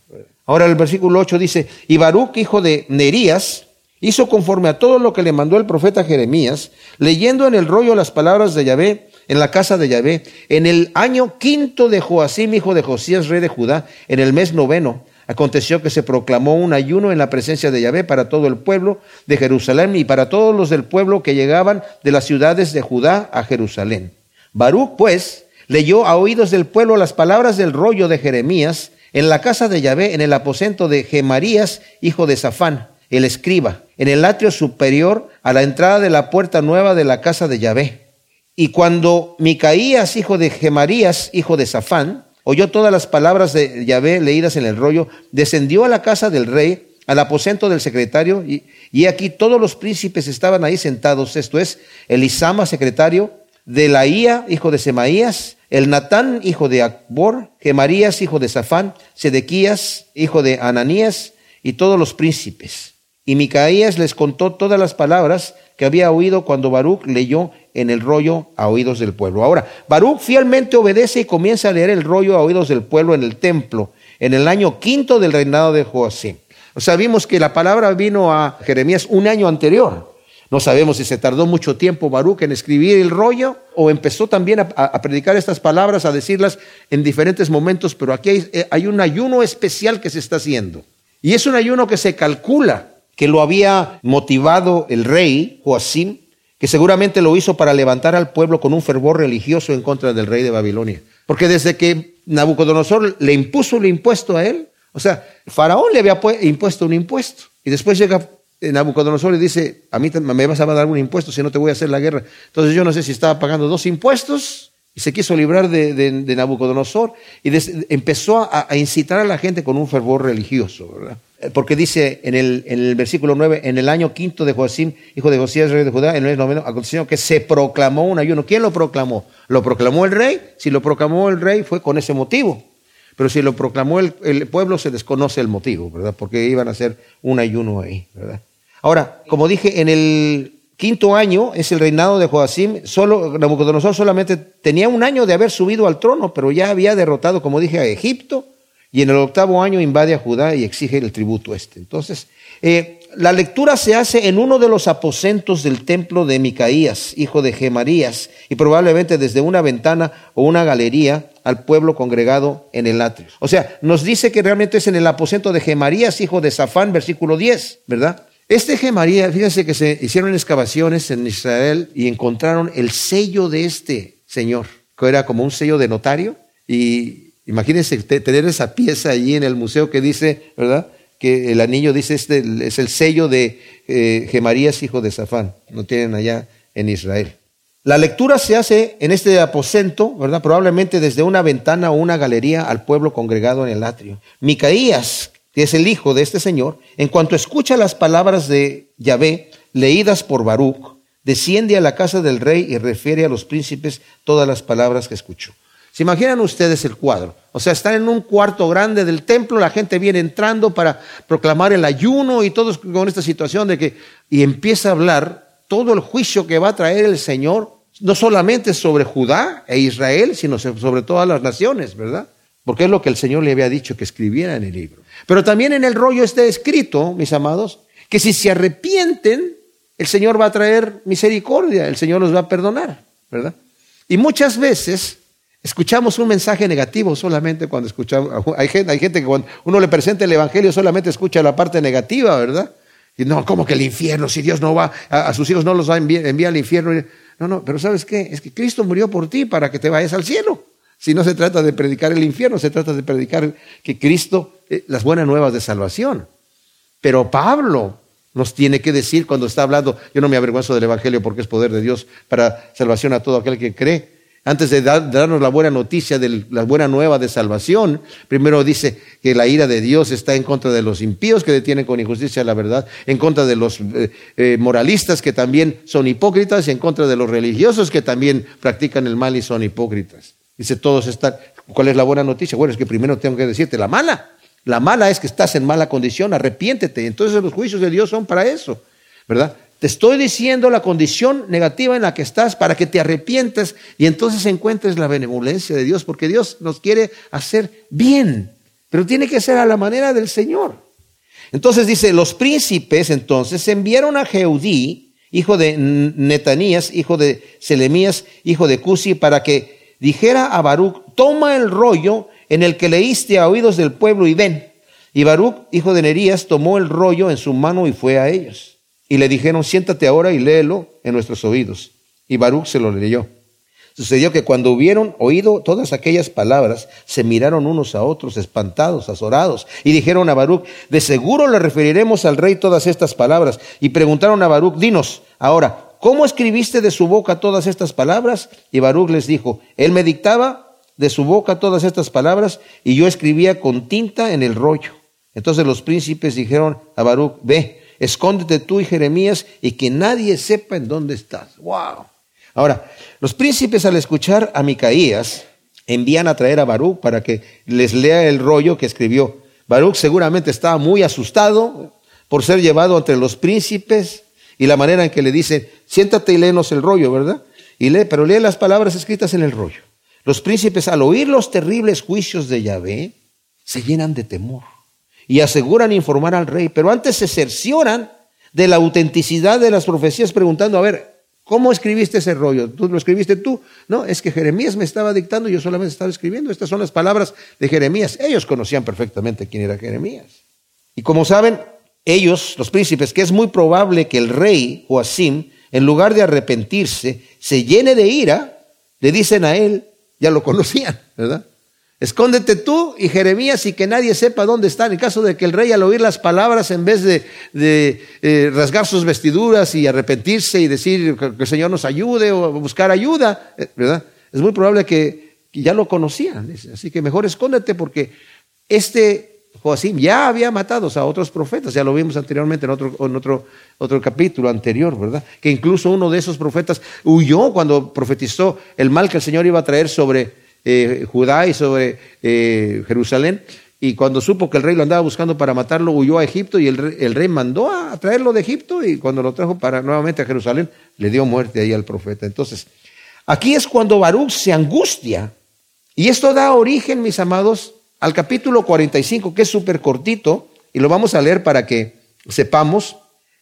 Ahora el versículo 8 dice, y Baruch, hijo de Nerías, hizo conforme a todo lo que le mandó el profeta Jeremías, leyendo en el rollo las palabras de Yahvé en la casa de Yahvé, en el año quinto de Joacim, hijo de Josías, rey de Judá, en el mes noveno. Aconteció que se proclamó un ayuno en la presencia de Yahvé para todo el pueblo de Jerusalén y para todos los del pueblo que llegaban de las ciudades de Judá a Jerusalén. Baruch, pues, leyó a oídos del pueblo las palabras del rollo de Jeremías en la casa de Yahvé, en el aposento de Gemarías, hijo de Safán el escriba, en el atrio superior a la entrada de la puerta nueva de la casa de Yahvé. Y cuando Micaías, hijo de Gemarías, hijo de Safán, oyó todas las palabras de Yahvé leídas en el rollo, descendió a la casa del rey, al aposento del secretario, y, aquí todos los príncipes estaban ahí sentados, esto es, Elisama, secretario, Delaía, hijo de Semaías, el Natán, hijo de Akbor, Gemarías, hijo de Safán, Sedequías, hijo de Ananías, y todos los príncipes. Y Micaías les contó todas las palabras que había oído cuando Baruch leyó en el rollo a oídos del pueblo. Ahora, Baruch fielmente obedece y comienza a leer el rollo a oídos del pueblo en el templo, en el año quinto del reinado de Joacim. Vimos que la palabra vino a Jeremías un año anterior. No sabemos si se tardó mucho tiempo Baruch en escribir el rollo o empezó también a, predicar estas palabras, a decirlas en diferentes momentos, pero aquí eh, hay un ayuno especial que se está haciendo. Y es un ayuno que se calcula que lo había motivado el rey Joacim, que seguramente lo hizo para levantar al pueblo con un fervor religioso en contra del rey de Babilonia. Porque desde que Nabucodonosor le impuso el impuesto a él, o sea, Faraón le había impuesto un impuesto, y después llega Nabucodonosor y dice, a mí me vas a dar un impuesto si no te voy a hacer la guerra. Entonces yo no sé si estaba pagando dos impuestos y se quiso librar de, Nabucodonosor y empezó a, incitar a la gente con un fervor religioso, ¿verdad? Eh, porque dice en el, versículo 9, en el año quinto de Joacim, hijo de Josías, rey de Judá, en el noveno, aconteció que se proclamó un ayuno. ¿Quién lo proclamó? ¿Lo proclamó el rey? Si lo proclamó el rey fue con ese motivo. Pero si lo proclamó el, el pueblo, se desconoce el motivo, ¿verdad? Porque iban a hacer un ayuno ahí, ¿verdad? Ahora, como dije, en el quinto año es el reinado de Joacim, solo, Nabucodonosor solamente tenía un año de haber subido al trono, pero ya había derrotado, como dije, a Egipto, y en el octavo año invade a Judá y exige el tributo este. Entonces, eh, la lectura se hace en uno de los aposentos del templo de Micaías, hijo de Gemarías, y probablemente desde una ventana o una galería al pueblo congregado en el atrio. O sea, nos dice que realmente es en el aposento de Gemarías, hijo de Safán, versículo 10, ¿verdad? Este Gemarías, fíjense que se hicieron excavaciones en Israel y encontraron el sello de este señor, que era como un sello de notario, y Imagínense tener esa pieza allí en el museo que dice, ¿verdad? Que el anillo dice, este es el sello de eh, Gemarías, hijo de Safán. No tienen allá en Israel. La lectura se hace en este aposento, ¿verdad? Probablemente desde una ventana o una galería al pueblo congregado en el atrio. Micaías, que es el hijo de este señor, en cuanto escucha las palabras de Yahvé leídas por Baruch, desciende a la casa del rey y refiere a los príncipes todas las palabras que escuchó. ¿Se imaginan ustedes el cuadro? O sea, están en un cuarto grande del templo, la gente viene entrando para proclamar el ayuno y todos con esta situación de que, y empieza a hablar todo el juicio que va a traer el Señor, no solamente sobre Judá e Israel, sino sobre todas las naciones, ¿verdad? Porque es lo que el Señor le había dicho que escribiera en el libro. Pero también en el rollo está escrito, mis amados, que si se arrepienten, el Señor va a traer misericordia, el Señor los va a perdonar, ¿verdad? Y muchas veces Escuchamos un mensaje negativo solamente cuando escuchamos. Hay gente, hay gente que cuando uno le presenta el Evangelio solamente escucha la parte negativa, ¿verdad? Y no, como que el infierno, si Dios no va, a, sus hijos no los va a enviar, al infierno. No, no, pero ¿sabes qué? Es que Cristo murió por ti para que te vayas al cielo. Si no se trata de predicar el infierno, se trata de predicar que Cristo, eh, las buenas nuevas de salvación. Pero Pablo nos tiene que decir cuando está hablando, yo no me avergüenzo del Evangelio porque es poder de Dios para salvación a todo aquel que cree antes de, darnos la buena noticia, de la buena nueva de salvación, primero dice que la ira de Dios está en contra de los impíos que detienen con injusticia la verdad, en contra de los eh, eh, moralistas que también son hipócritas y en contra de los religiosos que también practican el mal y son hipócritas. Dice, todos están. ¿Cuál es la buena noticia? Bueno, es que primero tengo que decirte la mala. La mala es que estás en mala condición, arrepiéntete. Entonces los juicios de Dios son para eso, ¿verdad? Te estoy diciendo la condición negativa en la que estás para que te arrepientas y entonces encuentres la benevolencia de Dios, porque Dios nos quiere hacer bien, pero tiene que ser a la manera del Señor. Entonces dice, los príncipes entonces enviaron a Jeudí, hijo de Netanías, hijo de Selemías, hijo de Cusi, para que dijera a Baruch, toma el rollo en el que leíste a oídos del pueblo y ven. Y Baruch, hijo de Nerías, tomó el rollo en su mano y fue a ellos. Y le dijeron, siéntate ahora y léelo en nuestros oídos. Y Baruch se lo leyó. Sucedió que cuando hubieron oído todas aquellas palabras, se miraron unos a otros, espantados, azorados, y dijeron a Baruch, de seguro le referiremos al rey todas estas palabras. Y preguntaron a Baruch, dinos, ahora, ¿cómo escribiste de su boca todas estas palabras? Y Baruch les dijo, él me dictaba de su boca todas estas palabras, y yo escribía con tinta en el rollo. Entonces los príncipes dijeron a Baruch, ve, escóndete tú y Jeremías y que nadie sepa en dónde estás. Wow. Ahora, los príncipes al escuchar a Micaías envían a traer a Baruch para que les lea el rollo que escribió. Baruch seguramente estaba muy asustado por ser llevado entre los príncipes y la manera en que le dicen, siéntate y léenos el rollo, ¿verdad? Y lee, pero lee las palabras escritas en el rollo. Los príncipes al oír los terribles juicios de Yahvé se llenan de temor y aseguran informar al rey, pero antes se cercioran de la autenticidad de las profecías preguntando, a ver, ¿cómo escribiste ese rollo? ¿Tú lo escribiste tú? No, es que Jeremías me estaba dictando yo solamente estaba escribiendo. Estas son las palabras de Jeremías. Ellos conocían perfectamente quién era Jeremías. Y como saben, ellos, los príncipes, que es muy probable que el rey Joacim, en lugar de arrepentirse, se llene de ira, le dicen a él, ya lo conocían, ¿verdad? Escóndete tú y Jeremías y que nadie sepa dónde están. En caso de que el rey al oír las palabras, en vez de, eh, rasgar sus vestiduras y arrepentirse y decir que el Señor nos ayude o buscar ayuda, eh, ¿verdad? Es muy probable que, ya lo conocían. Así que mejor escóndete porque este Joacim ya había matado a otros profetas. Ya lo vimos anteriormente en otro, en otro, otro capítulo anterior, ¿verdad? Que incluso uno de esos profetas huyó cuando profetizó el mal que el Señor iba a traer sobre eh, Judá y sobre eh, Jerusalén. Y cuando supo que el rey lo andaba buscando para matarlo, huyó a Egipto y el rey, mandó a traerlo de Egipto y cuando lo trajo para nuevamente a Jerusalén, le dio muerte ahí al profeta. Entonces, aquí es cuando Baruch se angustia. Y esto da origen, mis amados, al capítulo 45, que es súper cortito, y lo vamos a leer para que sepamos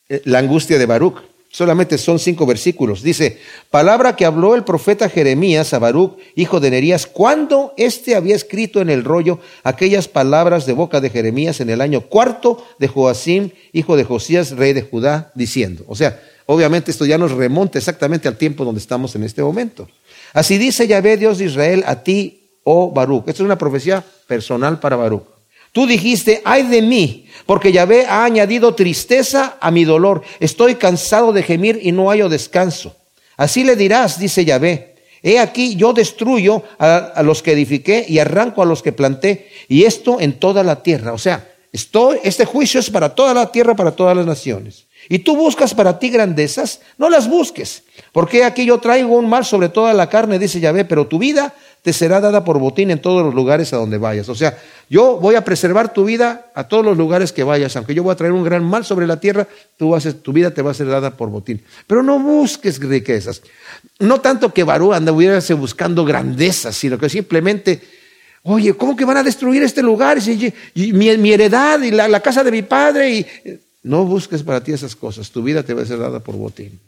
eh, la angustia de Baruch. Solamente son cinco versículos. Dice, palabra que habló el profeta Jeremías a Baruch, hijo de Nerías, cuando éste había escrito en el rollo aquellas palabras de boca de Jeremías en el año cuarto de Joacim, hijo de Josías, rey de Judá, diciendo. O sea, obviamente esto ya nos remonta exactamente al tiempo donde estamos en este momento. Así dice Yahvé, Dios de Israel, a ti, oh Baruch. Esto es una profecía personal para Baruch. Tú dijiste, ay de mí, porque Yahvé ha añadido tristeza a mi dolor. Estoy cansado de gemir y no hallo descanso. Así le dirás, dice Yahvé. He aquí, yo destruyo a, a, los que edifiqué y arranco a los que planté, y esto en toda la tierra. O sea, estoy, este juicio es para toda la tierra, para todas las naciones. Y tú buscas para ti grandezas, no las busques, porque aquí yo traigo un mal sobre toda la carne, dice Yahvé, pero tu vida te será dada por botín en todos los lugares a donde vayas. O sea, yo voy a preservar tu vida a todos los lugares que vayas, aunque yo voy a traer un gran mal sobre la tierra, tú vas tu vida te va a ser dada por botín. Pero no busques riquezas. No tanto que Barú anduviese buscando grandezas, sino que simplemente, oye, ¿cómo que van a destruir este lugar? Y, mi, heredad y la casa de mi padre. Y, no busques para ti esas cosas, tu vida te va a ser dada por botín.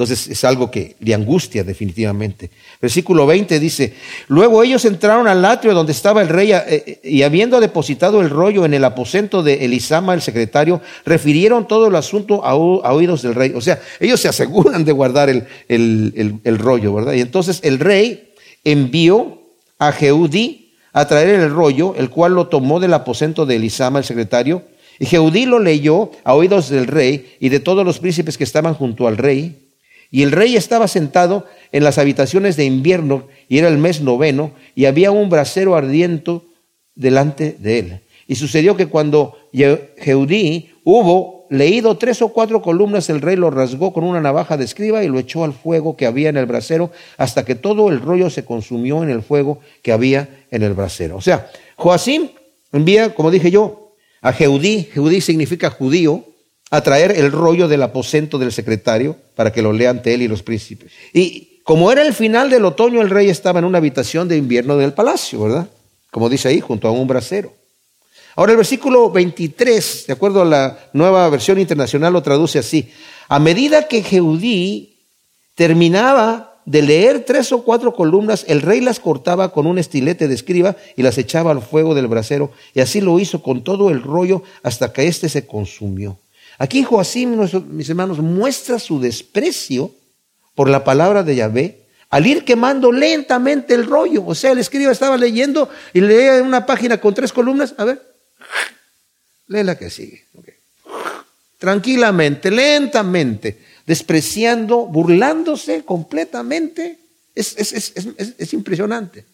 Entonces es algo que de angustia definitivamente. Versículo 20 dice, luego ellos entraron al atrio donde estaba el rey eh, eh, y habiendo depositado el rollo en el aposento de Elisama, el secretario, refirieron todo el asunto a, oídos del rey. O sea, ellos se aseguran de guardar el, el, rollo, ¿verdad? Y entonces el rey envió a Jeudí a traer el rollo, el cual lo tomó del aposento de Elisama, el secretario, y Jeudí lo leyó a oídos del rey y de todos los príncipes que estaban junto al rey. Y el rey estaba sentado en las habitaciones de invierno, y era el mes noveno, y había un brasero ardiente delante de él. Y sucedió que cuando Jeudí hubo leído tres o cuatro columnas, el rey lo rasgó con una navaja de escriba y lo echó al fuego que había en el brasero, hasta que todo el rollo se consumió en el fuego que había en el brasero. O sea, Joacim envía, como dije yo, a Jeudí, Jeudí significa judío, a traer el rollo del aposento del secretario para que lo lea ante él y los príncipes. Y como era el final del otoño, el rey estaba en una habitación de invierno del palacio, ¿verdad? Como dice ahí, junto a un brasero. Ahora el versículo 23, de acuerdo a la nueva versión internacional, lo traduce así. A medida que Jeudí terminaba de leer tres o cuatro columnas, el rey las cortaba con un estilete de escriba y las echaba al fuego del brasero, y así lo hizo con todo el rollo hasta que éste se consumió. Aquí Joacim, mis hermanos, muestra su desprecio por la palabra de Yahvé al ir quemando lentamente el rollo. O sea, el escriba estaba leyendo y leía una página con tres columnas. A ver, lee la que sigue. Tranquilamente, lentamente, despreciando, burlándose completamente. Es, es, impresionante.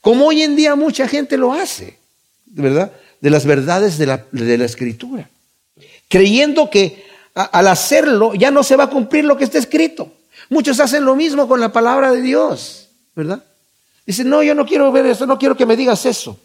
Como hoy en día mucha gente lo hace, ¿verdad? De las verdades de la escritura creyendo que al hacerlo ya no se va a cumplir lo que está escrito. Muchos hacen lo mismo con la palabra de Dios, ¿verdad? Dicen, no, yo no quiero ver eso, no quiero que me digas eso.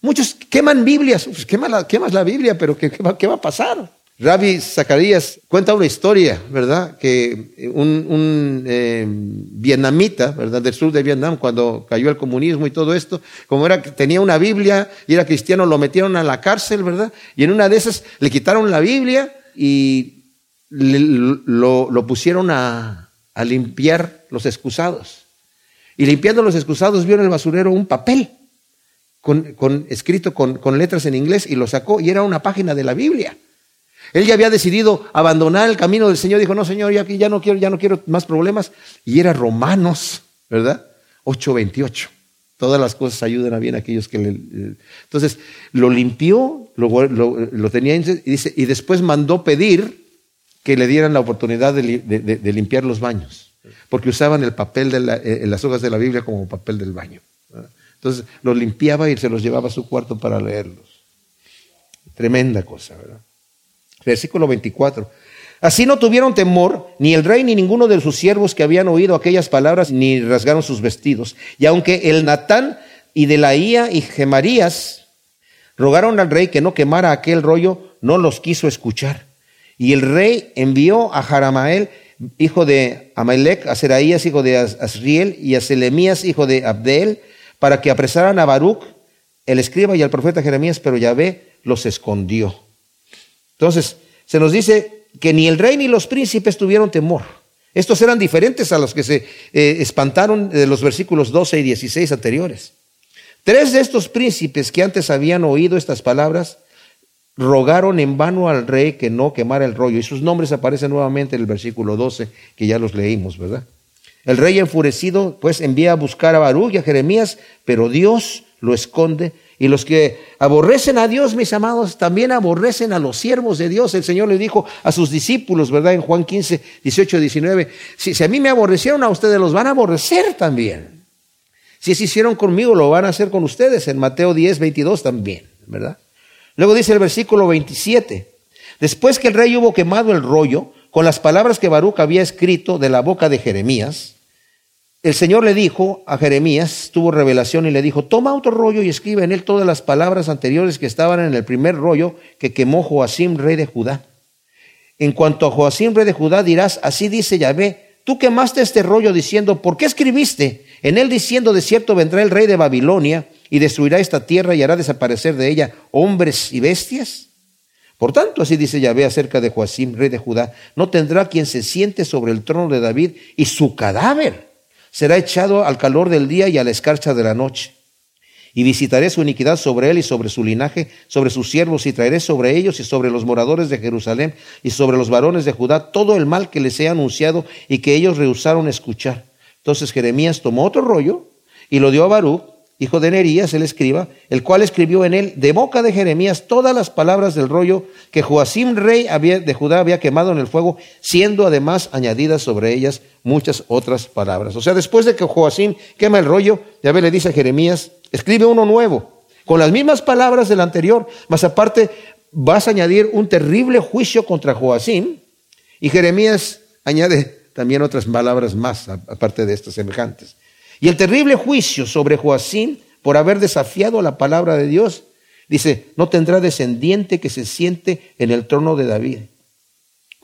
Muchos queman Biblias, pues la, quemas la Biblia, pero ¿qué, va, ¿qué va a pasar? Rabbi Zacarías cuenta una historia, ¿verdad? Que un, eh, vietnamita, ¿verdad? Del sur de Vietnam, cuando cayó el comunismo y todo esto, como era tenía una Biblia y era cristiano, lo metieron a la cárcel, ¿verdad? Y en una de esas le quitaron la Biblia y lo, pusieron a, limpiar los excusados. Y limpiando los excusados vio en el basurero un papel con, escrito con, con letras en inglés y lo sacó y era una página de la Biblia. Él ya había decidido abandonar el camino del Señor. Dijo, no, Señor, ya, ya no quiero, ya no quiero más problemas. Y era Romanos, ¿verdad? 8.28. Todas las cosas ayudan a bien a aquellos que le... Entonces, lo limpió, lo, tenía y, dice, y después mandó pedir que le dieran la oportunidad de, limpiar los baños, porque usaban el papel de eh, las hojas de la Biblia como papel del baño. Entonces, los limpiaba y se los llevaba a su cuarto para leerlos. Tremenda cosa, ¿verdad? Versículo 24. Así no tuvieron temor ni el rey ni ninguno de sus siervos que habían oído aquellas palabras, ni rasgaron sus vestidos. Y aunque el Natán y Delaía y Gemarías rogaron al rey que no quemara aquel rollo, no los quiso escuchar. Y el rey envió a Jaramael, hijo de Amalek, a Seraías, hijo de Asriel, y a Selemías, hijo de Abdel, para que apresaran a Baruch, el escriba, y al profeta Jeremías, pero Yahvé los escondió. Entonces, se nos dice que ni el rey ni los príncipes tuvieron temor. Estos eran diferentes a los que se eh, espantaron de los versículos 12 y 16 anteriores. Tres de estos príncipes que antes habían oído estas palabras rogaron en vano al rey que no quemara el rollo. Y sus nombres aparecen nuevamente en el versículo 12, que ya los leímos, ¿verdad? El rey enfurecido, pues envía a buscar a Baruch y a Jeremías, pero Dios lo esconde y los que aborrecen a Dios, mis amados, también aborrecen a los siervos de Dios. El Señor le dijo a sus discípulos, ¿verdad? En Juan 15, 18, 19, si, si a mí me aborrecieron, a ustedes los van a aborrecer también. Si se hicieron conmigo, lo van a hacer con ustedes. En Mateo 10, 22 también, ¿verdad? Luego dice el versículo 27, después que el rey hubo quemado el rollo, con las palabras que Baruch había escrito de la boca de Jeremías, el Señor le dijo a Jeremías, tuvo revelación y le dijo, toma otro rollo y escribe en él todas las palabras anteriores que estaban en el primer rollo que quemó Joacim, rey de Judá. En cuanto a Joacim, rey de Judá, dirás, así dice Yahvé, tú quemaste este rollo diciendo, ¿por qué escribiste? En él diciendo, de cierto vendrá el rey de Babilonia y destruirá esta tierra y hará desaparecer de ella hombres y bestias. Por tanto, así dice Yahvé acerca de Joacim, rey de Judá, no tendrá quien se siente sobre el trono de David y su cadáver será echado al calor del día y a la escarcha de la noche. Y visitaré su iniquidad sobre él y sobre su linaje, sobre sus siervos, y traeré sobre ellos y sobre los moradores de Jerusalén y sobre los varones de Judá todo el mal que les he anunciado y que ellos rehusaron escuchar. Entonces Jeremías tomó otro rollo y lo dio a Baruch, hijo de Nerías, el escriba, el cual escribió en él de boca de Jeremías todas las palabras del rollo que Joacim, rey de Judá, había quemado en el fuego, siendo además añadidas sobre ellas muchas otras palabras. O sea, después de que Joacim quema el rollo, Yahvé le dice a Jeremías, escribe uno nuevo, con las mismas palabras del anterior, más aparte vas a añadir un terrible juicio contra Joacim, y Jeremías añade también otras palabras más, aparte de estas semejantes. Y el terrible juicio sobre Joacín por haber desafiado la palabra de Dios, dice, no tendrá descendiente que se siente en el trono de David.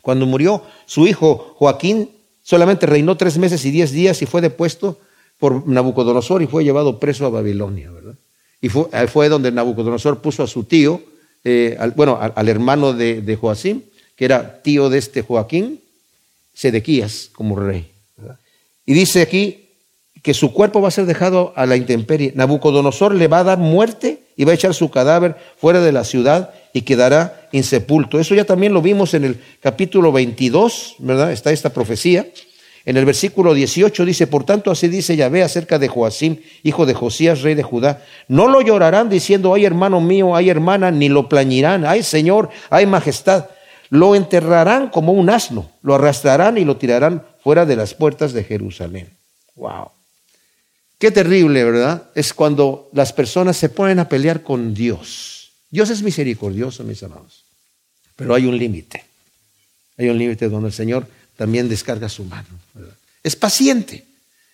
Cuando murió su hijo Joaquín, solamente reinó tres meses y diez días y fue depuesto por Nabucodonosor y fue llevado preso a Babilonia, ¿verdad? Y fue, fue donde Nabucodonosor puso a su tío, eh, bueno, al, hermano de, de Joacim, que era tío de este Joaquín, Sedequías, como rey. Y dice aquí que su cuerpo va a ser dejado a la intemperie. Nabucodonosor le va a dar muerte y va a echar su cadáver fuera de la ciudad y quedará insepulto. Eso ya también lo vimos en el capítulo 22, ¿verdad? Está esta profecía. En el versículo 18 dice, por tanto así dice Yahvé acerca de Joacim, hijo de Josías, rey de Judá. No lo llorarán diciendo, ay hermano mío, ay hermana, ni lo plañirán, ay Señor, ay majestad. Lo enterrarán como un asno, lo arrastrarán y lo tirarán fuera de las puertas de Jerusalén. Wow. Qué terrible, ¿verdad? Es cuando las personas se ponen a pelear con Dios. Dios es misericordioso, mis amados. Pero hay un límite. Hay un límite donde el Señor también descarga su mano. Es paciente,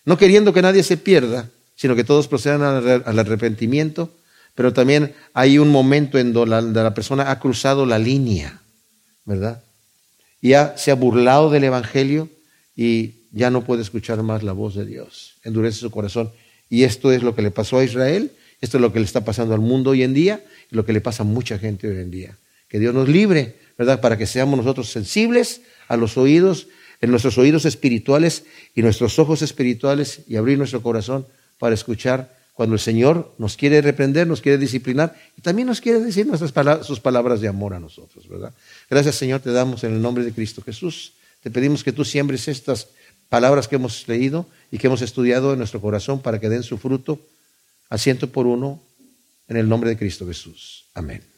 no queriendo que nadie se pierda, sino que todos procedan al arrepentimiento, pero también hay un momento en donde la, persona ha cruzado la línea, ¿verdad? Ya se ha burlado del Evangelio y ya no puede escuchar más la voz de Dios. Endurece su corazón. Y esto es lo que le pasó a Israel, esto es lo que le está pasando al mundo hoy en día, y lo que le pasa a mucha gente hoy en día. Que Dios nos libre, ¿verdad? Para que seamos nosotros sensibles a los oídos, en nuestros oídos espirituales y nuestros ojos espirituales y abrir nuestro corazón para escuchar cuando el Señor nos quiere reprender, nos quiere disciplinar y también nos quiere decir nuestras palabras, sus palabras de amor a nosotros, ¿verdad? Gracias Señor, te damos en el nombre de Cristo Jesús. Te pedimos que tú siembres estas palabras que hemos leído y que hemos estudiado en nuestro corazón para que den su fruto a ciento por uno en el nombre de Cristo Jesús. Amén.